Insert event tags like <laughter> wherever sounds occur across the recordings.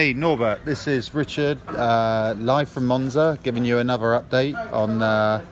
Hey Norbert, this is Richard, uh, live from Monza, giving you another update on uh,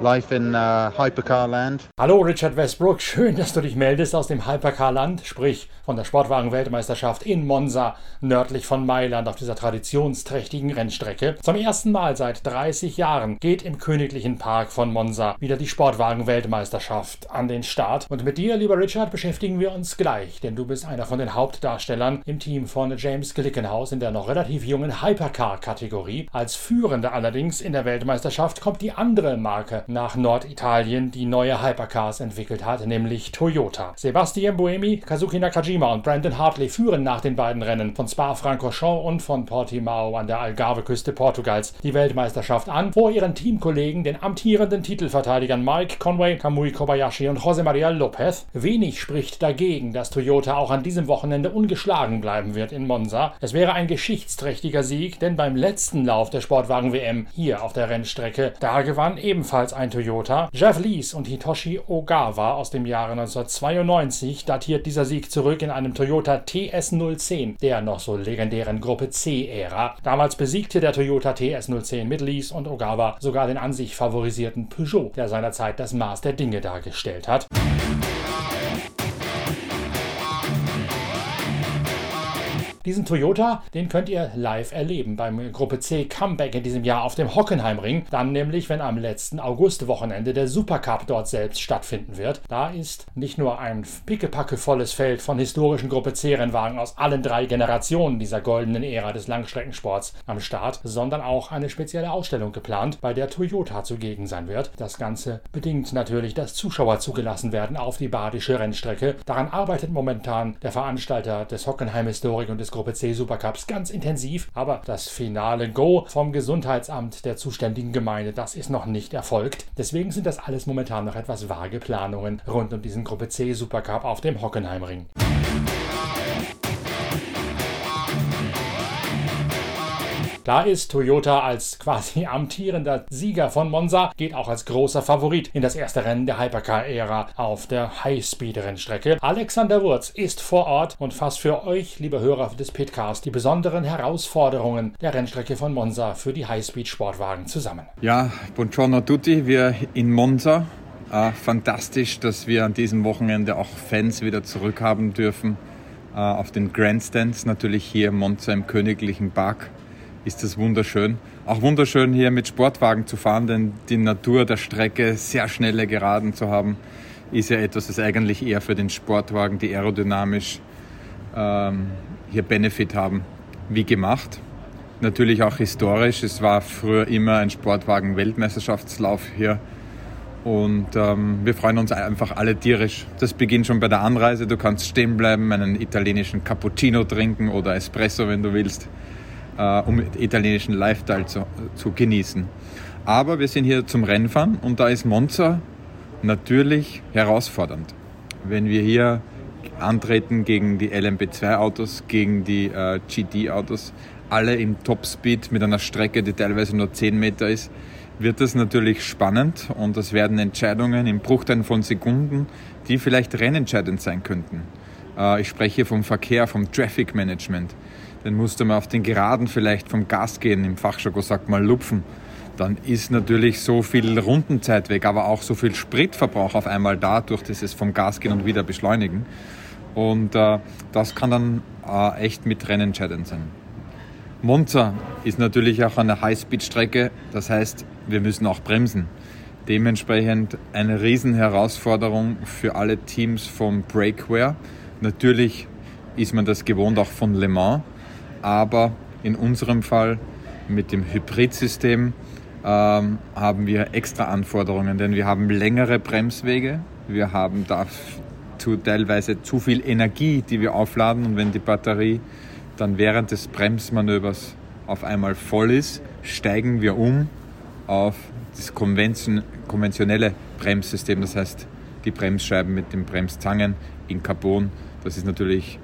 life in uh, Hypercar Land. Hallo Richard Westbrook, <laughs> schön, dass du dich meldest aus dem Hypercar Land, sprich von der Sportwagen-Weltmeisterschaft in Monza, nördlich von Mailand auf dieser traditionsträchtigen Rennstrecke. Zum ersten Mal seit 30 Jahren geht im Königlichen Park von Monza wieder die Sportwagen-Weltmeisterschaft an den Start. Und mit dir, lieber Richard, beschäftigen wir uns gleich, denn du bist einer von den Hauptdarstellern im Team von James Glickenhaus in der noch relativ jungen Hypercar-Kategorie. Als Führende allerdings in der Weltmeisterschaft kommt die andere Marke nach Norditalien, die neue Hypercars entwickelt hat, nämlich Toyota. Sebastian Buemi, Kazuki Nakajima und Brandon Hartley führen nach den beiden Rennen von Spa-Francorchamps und von Portimao an der Algarve-Küste Portugals die Weltmeisterschaft an, vor ihren Teamkollegen, den amtierenden Titelverteidigern Mike Conway, Kamui Kobayashi und José María López. Wenig spricht dagegen, dass Toyota auch an diesem Wochenende ungeschlagen bleiben wird in Monza. Es wäre ein geschichtsträchtiger Sieg, denn beim letzten Lauf der Sportwagen-WM hier auf der Rennstrecke, da gewann ebenfalls ein Toyota. Jeff Lees und Hitoshi Ogawa aus dem Jahre 1992 datiert dieser Sieg zurück in in einem Toyota TS010, der noch so legendären Gruppe C-Ära. Damals besiegte der Toyota TS010 mit Lees und Ogawa sogar den an sich favorisierten Peugeot, der seinerzeit das Maß der Dinge dargestellt hat. Diesen Toyota, den könnt ihr live erleben beim Gruppe C Comeback in diesem Jahr auf dem Hockenheimring. Dann nämlich, wenn am letzten Augustwochenende der Supercup dort selbst stattfinden wird. Da ist nicht nur ein pickepackevolles Feld von historischen Gruppe C-Rennwagen aus allen drei Generationen dieser goldenen Ära des Langstreckensports am Start, sondern auch eine spezielle Ausstellung geplant, bei der Toyota zugegen sein wird. Das Ganze bedingt natürlich, dass Zuschauer zugelassen werden auf die badische Rennstrecke. Daran arbeitet momentan der Veranstalter des Hockenheim Historik und des Gruppe C Supercups ganz intensiv, aber das finale Go vom Gesundheitsamt der zuständigen Gemeinde, das ist noch nicht erfolgt. Deswegen sind das alles momentan noch etwas vage Planungen rund um diesen Gruppe C Supercup auf dem Hockenheimring. Da ist Toyota als quasi <laughs> amtierender Sieger von Monza, geht auch als großer Favorit in das erste Rennen der Hypercar-Ära auf der Highspeed-Rennstrecke. Alexander Wurz ist vor Ort und fasst für euch, liebe Hörer des Pitcasts, die besonderen Herausforderungen der Rennstrecke von Monza für die Highspeed-Sportwagen zusammen. Ja, buongiorno a tutti, wir in Monza. Äh, fantastisch, dass wir an diesem Wochenende auch Fans wieder zurückhaben dürfen äh, auf den Grandstands, natürlich hier in Monza im Königlichen Park ist das wunderschön. Auch wunderschön hier mit Sportwagen zu fahren, denn die Natur der Strecke, sehr schnelle Geraden zu haben, ist ja etwas, das eigentlich eher für den Sportwagen, die aerodynamisch ähm, hier Benefit haben, wie gemacht. Natürlich auch historisch. Es war früher immer ein Sportwagen-Weltmeisterschaftslauf hier. Und ähm, wir freuen uns einfach alle tierisch. Das beginnt schon bei der Anreise. Du kannst stehen bleiben, einen italienischen Cappuccino trinken oder Espresso, wenn du willst äh, um italienischen Lifestyle zu, zu genießen. Aber wir sind hier zum Rennfahren und da ist Monza natürlich herausfordernd. Wenn wir hier antreten gegen die LMP2-Autos, gegen die äh, GT-Autos, alle im Topspeed mit einer Strecke, die teilweise nur 10 Meter ist, wird das natürlich spannend und es werden Entscheidungen im Bruchteil von Sekunden, die vielleicht rennentscheidend sein könnten. Äh, ich spreche vom Verkehr, vom Traffic Management dann musste man auf den Geraden vielleicht vom Gas gehen, im Fachjargon sagt mal lupfen. Dann ist natürlich so viel Rundenzeit weg, aber auch so viel Spritverbrauch auf einmal da, durch dieses vom Gas gehen und wieder beschleunigen. Und äh, das kann dann äh, echt mit Rennen sein. Monza ist natürlich auch eine Highspeed-Strecke, das heißt, wir müssen auch bremsen. Dementsprechend eine Riesenherausforderung für alle Teams vom Breakware. Natürlich ist man das gewohnt auch von Le Mans, aber in unserem Fall mit dem Hybridsystem ähm, haben wir extra Anforderungen, denn wir haben längere Bremswege, wir haben dazu teilweise zu viel Energie, die wir aufladen. Und wenn die Batterie dann während des Bremsmanövers auf einmal voll ist, steigen wir um auf das konventionelle Bremssystem, das heißt die Bremsscheiben mit den Bremszangen in Carbon. Das ist natürlich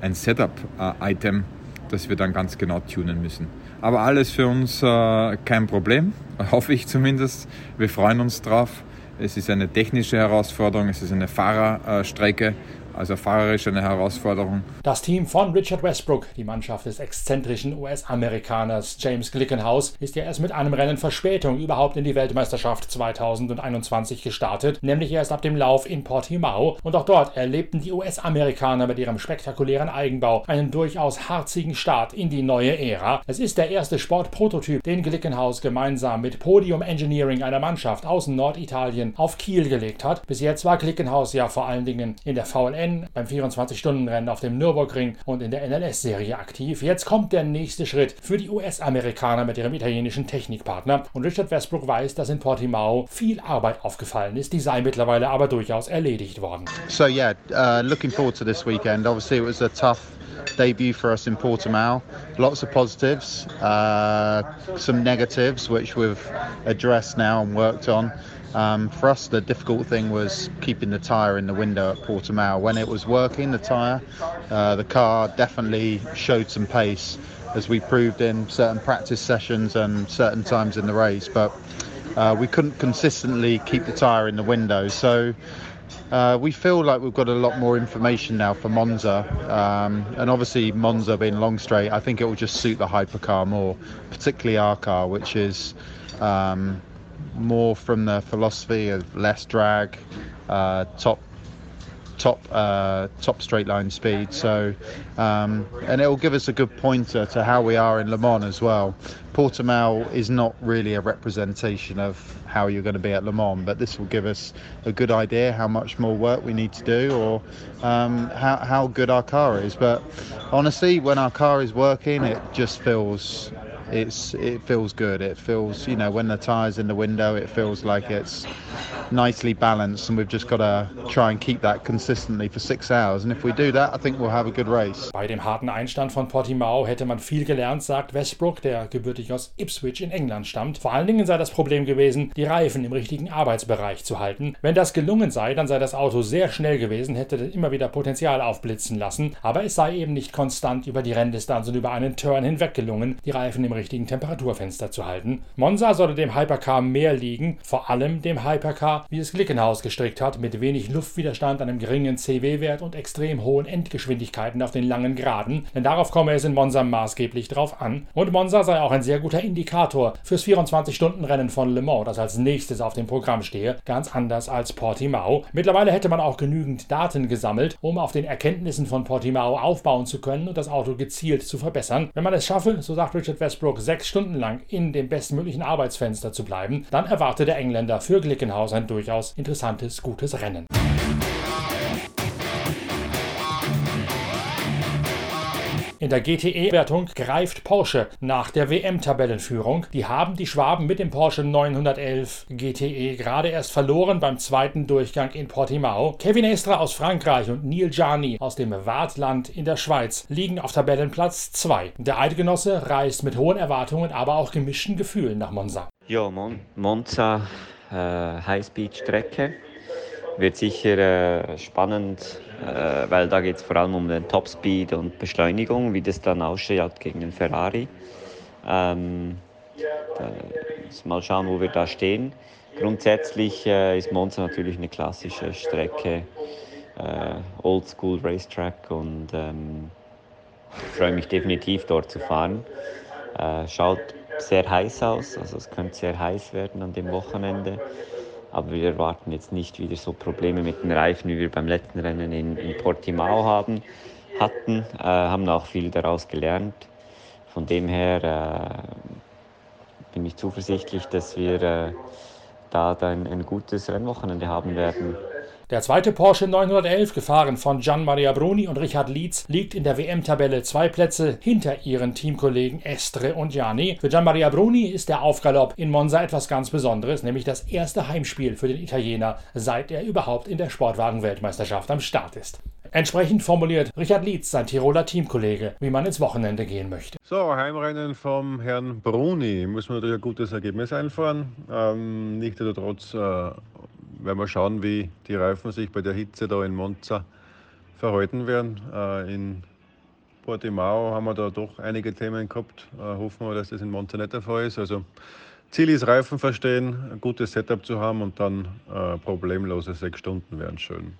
ein Setup-Item, das wir dann ganz genau tunen müssen. Aber alles für uns äh, kein Problem, <laughs> hoffe ich zumindest. Wir freuen uns drauf. Es ist eine technische Herausforderung, es ist eine Fahrerstrecke, also fahrerisch eine Herausforderung. Das Team von Richard Westbrook, die Mannschaft des exzentrischen US-Amerikaners James Glickenhaus, ist ja erst mit einem Rennen Verspätung überhaupt in die Weltmeisterschaft 2021 gestartet, nämlich erst ab dem Lauf in Portimao. Und auch dort erlebten die US-Amerikaner mit ihrem spektakulären Eigenbau einen durchaus harzigen Start in die neue Ära. Es ist der erste Sportprototyp, den Glickenhaus gemeinsam mit Podium Engineering einer Mannschaft aus Norditalien auf Kiel gelegt hat. Bis jetzt war Glickenhaus ja vor allen Dingen in der VLN, beim 24-Stunden-Rennen auf dem Nürburgring und in der NLS-Serie aktiv. Jetzt kommt der nächste Schritt für die US-Amerikaner mit ihrem italienischen Technikpartner. Und Richard Westbrook weiß, dass in Portimao viel Arbeit aufgefallen ist. Die sei mittlerweile aber durchaus erledigt worden. So yeah, uh, looking forward to this weekend. Obviously, it was a tough debut for us in Portimao. Lots of positives, uh, some negatives, which we've addressed now and worked on. Um, for us, the difficult thing was keeping the tyre in the window at Portimao. When it was working, the tyre, uh, the car definitely showed some pace, as we proved in certain practice sessions and certain times in the race. But uh, we couldn't consistently keep the tyre in the window. So uh, we feel like we've got a lot more information now for Monza, um, and obviously Monza being long straight, I think it will just suit the hypercar more, particularly our car, which is um, more from the philosophy of less drag, uh, top top uh, top straight line speed. So, um, and it will give us a good pointer to how we are in Le Mans as well. Portimao is not really a representation of how you're going to be at Le Mans, but this will give us a good idea how much more work we need to do or um, how, how good our car is. But honestly, when our car is working, it just feels it's it feels good. It feels you know when the tires in the window, it feels like it's nicely balanced, and we've just got to try and keep that consistently for six hours. And if we do that, I think we'll have a good race. Bei dem harten Einstand von Portimao hätte man viel gelernt, sagt Westbrook, der gebürtig aus Ipswich in England stammt. Vor allen Dingen sei das Problem gewesen, die Reifen im richtigen Arbeitsbereich zu halten. Wenn das gelungen sei, dann sei das Auto sehr schnell gewesen, hätte immer wieder Potenzial aufblitzen lassen, aber es sei eben nicht konstant über die Renndistanz und über einen Turn hinweg gelungen, die Reifen im richtigen Temperaturfenster zu halten. Monza sollte dem Hypercar mehr liegen, vor allem dem Hypercar, wie es Glickenhaus gestrickt hat, mit wenig Luftwiderstand, einem geringen CW-Wert und extrem hohen Endgeschwindigkeiten auf den langen Geraden, denn darauf komme es in Monza maßgeblich drauf an. Und Monza sei auch ein sehr guter Indikator fürs 24-Stunden-Rennen von Le Mans, das als nächstes auf dem Programm stehe, ganz anders als Portimao. Mittlerweile hätte man auch genügend Daten gesammelt, um auf den Erkenntnissen von Portimao aufbauen zu können und das Auto gezielt zu verbessern. Wenn man es schaffe, so sagt Richard Westbrook, sechs Stunden lang in dem bestmöglichen Arbeitsfenster zu bleiben, dann erwartet der Engländer für Glickenhaus ein durchaus interessantes, gutes Rennen. In der GTE-Wertung greift Porsche nach der WM-Tabellenführung. Die haben die Schwaben mit dem Porsche 911 GTE gerade erst verloren beim zweiten Durchgang in Portimao. Kevin Estra aus Frankreich und Neil Gianni aus dem Wartland in der Schweiz liegen auf Tabellenplatz 2. Der Eidgenosse reist mit hohen Erwartungen, aber auch gemischten Gefühlen nach Monza. Ja, Mon Monza, äh, Highspeed-Strecke. Wird sicher äh, spannend, äh, weil da geht es vor allem um den Topspeed und Beschleunigung, wie das dann ausschaut gegen den Ferrari. Ähm, mal schauen, wo wir da stehen. Grundsätzlich äh, ist Monza natürlich eine klassische Strecke, äh, Oldschool Racetrack und ähm, ich freue mich definitiv dort zu fahren. Äh, schaut sehr heiß aus, also es könnte sehr heiß werden an dem Wochenende. Aber wir erwarten jetzt nicht wieder so Probleme mit den Reifen, wie wir beim letzten Rennen in, in Portimao haben, hatten. Äh, haben auch viel daraus gelernt. Von dem her äh, bin ich zuversichtlich, dass wir äh, da dann ein gutes Rennwochenende haben werden. Der zweite Porsche 911, gefahren von Gian Maria Bruni und Richard Lietz, liegt in der WM-Tabelle zwei Plätze hinter ihren Teamkollegen Estre und Gianni. Für Gian Maria Bruni ist der Aufgalopp in Monza etwas ganz Besonderes, nämlich das erste Heimspiel für den Italiener, seit er überhaupt in der Sportwagen-Weltmeisterschaft am Start ist. Entsprechend formuliert Richard Lietz, sein Tiroler Teamkollege, wie man ins Wochenende gehen möchte. So, Heimrennen vom Herrn Bruni. Muss man natürlich ein gutes Ergebnis einfahren. Ähm, Nichtsdestotrotz äh, werden wir schauen, wie die Reifen sich bei der Hitze da in Monza verhalten werden. Äh, in Portimao haben wir da doch einige Themen gehabt. Äh, hoffen wir, dass das in Monza nicht der Fall ist. Also Ziel ist Reifen verstehen, ein gutes Setup zu haben und dann äh, problemlose sechs Stunden wären schön.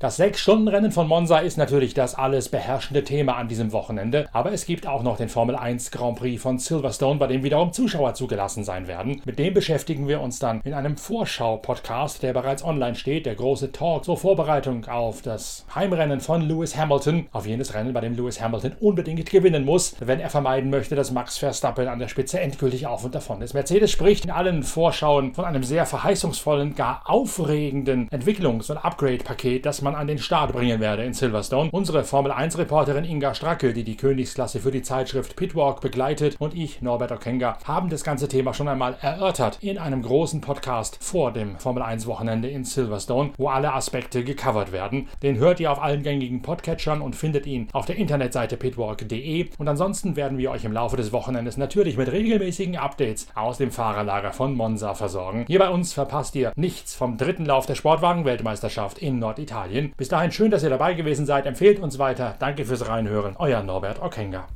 Das Sechs-Stunden-Rennen von Monza ist natürlich das alles beherrschende Thema an diesem Wochenende, aber es gibt auch noch den Formel 1 Grand Prix von Silverstone, bei dem wiederum Zuschauer zugelassen sein werden. Mit dem beschäftigen wir uns dann in einem Vorschau-Podcast, der bereits online steht, der große Talk zur Vorbereitung auf das Heimrennen von Lewis Hamilton, auf jenes Rennen, bei dem Lewis Hamilton unbedingt gewinnen muss, wenn er vermeiden möchte, dass Max Verstappen an der Spitze endgültig auf und davon ist. Mercedes spricht in allen Vorschauen von einem sehr verheißungsvollen, gar aufregenden Entwicklungs- und Upgrade-Paket, das man man an den Start bringen werde in Silverstone. Unsere Formel 1 Reporterin Inga Stracke, die die Königsklasse für die Zeitschrift Pitwalk begleitet und ich, Norbert Okenga, haben das ganze Thema schon einmal erörtert in einem großen Podcast vor dem Formel 1 Wochenende in Silverstone, wo alle Aspekte gecovert werden. Den hört ihr auf allen gängigen Podcatchern und findet ihn auf der Internetseite pitwalk.de und ansonsten werden wir euch im Laufe des Wochenendes natürlich mit regelmäßigen Updates aus dem Fahrerlager von Monza versorgen. Hier bei uns verpasst ihr nichts vom dritten Lauf der Sportwagen-Weltmeisterschaft in Norditalien. Bis dahin schön, dass ihr dabei gewesen seid. Empfehlt uns weiter. Danke fürs Reinhören. Euer Norbert Okenga.